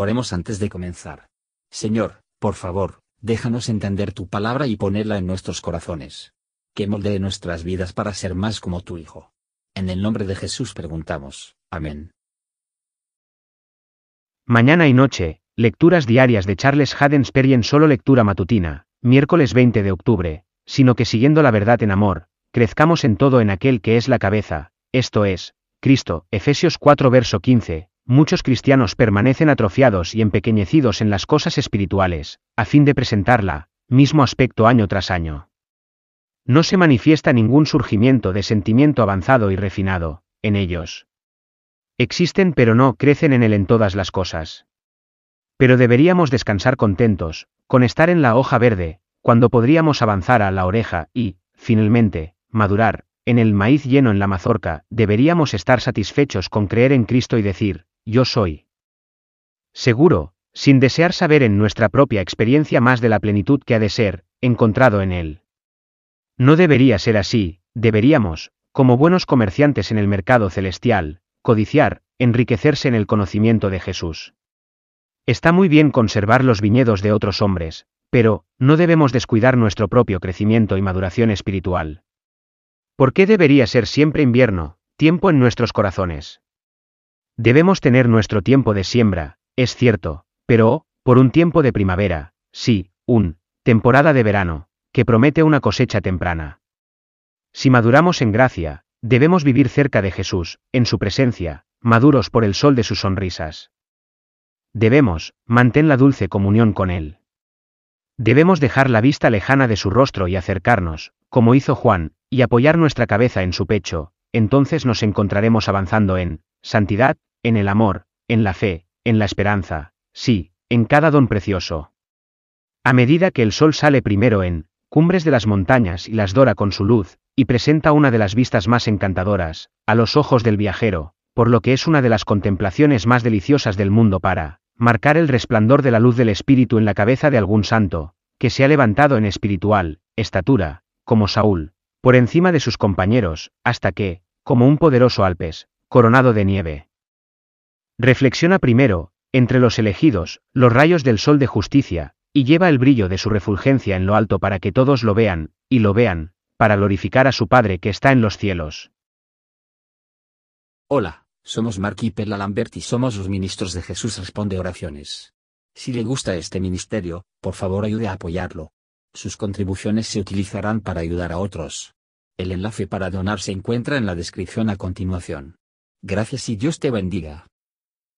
Oremos antes de comenzar. Señor, por favor, déjanos entender tu palabra y ponerla en nuestros corazones. Que moldee nuestras vidas para ser más como tu Hijo. En el nombre de Jesús preguntamos. Amén. Mañana y noche, lecturas diarias de Charles Haddon Spurgeon solo lectura matutina, miércoles 20 de octubre, sino que siguiendo la verdad en amor, crezcamos en todo en aquel que es la cabeza, esto es, Cristo, Efesios 4 verso 15, muchos cristianos permanecen atrofiados y empequeñecidos en las cosas espirituales, a fin de presentarla, mismo aspecto año tras año. No se manifiesta ningún surgimiento de sentimiento avanzado y refinado, en ellos. Existen pero no crecen en él en todas las cosas. Pero deberíamos descansar contentos, con estar en la hoja verde, cuando podríamos avanzar a la oreja y, finalmente, madurar, en el maíz lleno en la mazorca, deberíamos estar satisfechos con creer en Cristo y decir, yo soy. Seguro, sin desear saber en nuestra propia experiencia más de la plenitud que ha de ser, encontrado en Él. No debería ser así, deberíamos, como buenos comerciantes en el mercado celestial, codiciar, enriquecerse en el conocimiento de Jesús. Está muy bien conservar los viñedos de otros hombres, pero, no debemos descuidar nuestro propio crecimiento y maduración espiritual. ¿Por qué debería ser siempre invierno, tiempo en nuestros corazones? Debemos tener nuestro tiempo de siembra, es cierto, pero, por un tiempo de primavera, sí, un, temporada de verano, que promete una cosecha temprana. Si maduramos en gracia, debemos vivir cerca de Jesús, en su presencia, maduros por el sol de sus sonrisas. Debemos, mantén la dulce comunión con Él. Debemos dejar la vista lejana de su rostro y acercarnos, como hizo Juan, y apoyar nuestra cabeza en su pecho, entonces nos encontraremos avanzando en santidad, en el amor, en la fe, en la esperanza, sí, en cada don precioso. A medida que el sol sale primero en cumbres de las montañas y las dora con su luz, y presenta una de las vistas más encantadoras, a los ojos del viajero, por lo que es una de las contemplaciones más deliciosas del mundo para marcar el resplandor de la luz del Espíritu en la cabeza de algún santo, que se ha levantado en espiritual, estatura, como Saúl, por encima de sus compañeros, hasta que, como un poderoso Alpes, coronado de nieve, Reflexiona primero, entre los elegidos, los rayos del sol de justicia, y lleva el brillo de su refulgencia en lo alto para que todos lo vean, y lo vean, para glorificar a su Padre que está en los cielos. Hola, somos Mark y Perla Lambert y somos los ministros de Jesús Responde Oraciones. Si le gusta este ministerio, por favor ayude a apoyarlo. Sus contribuciones se utilizarán para ayudar a otros. El enlace para donar se encuentra en la descripción a continuación. Gracias y Dios te bendiga.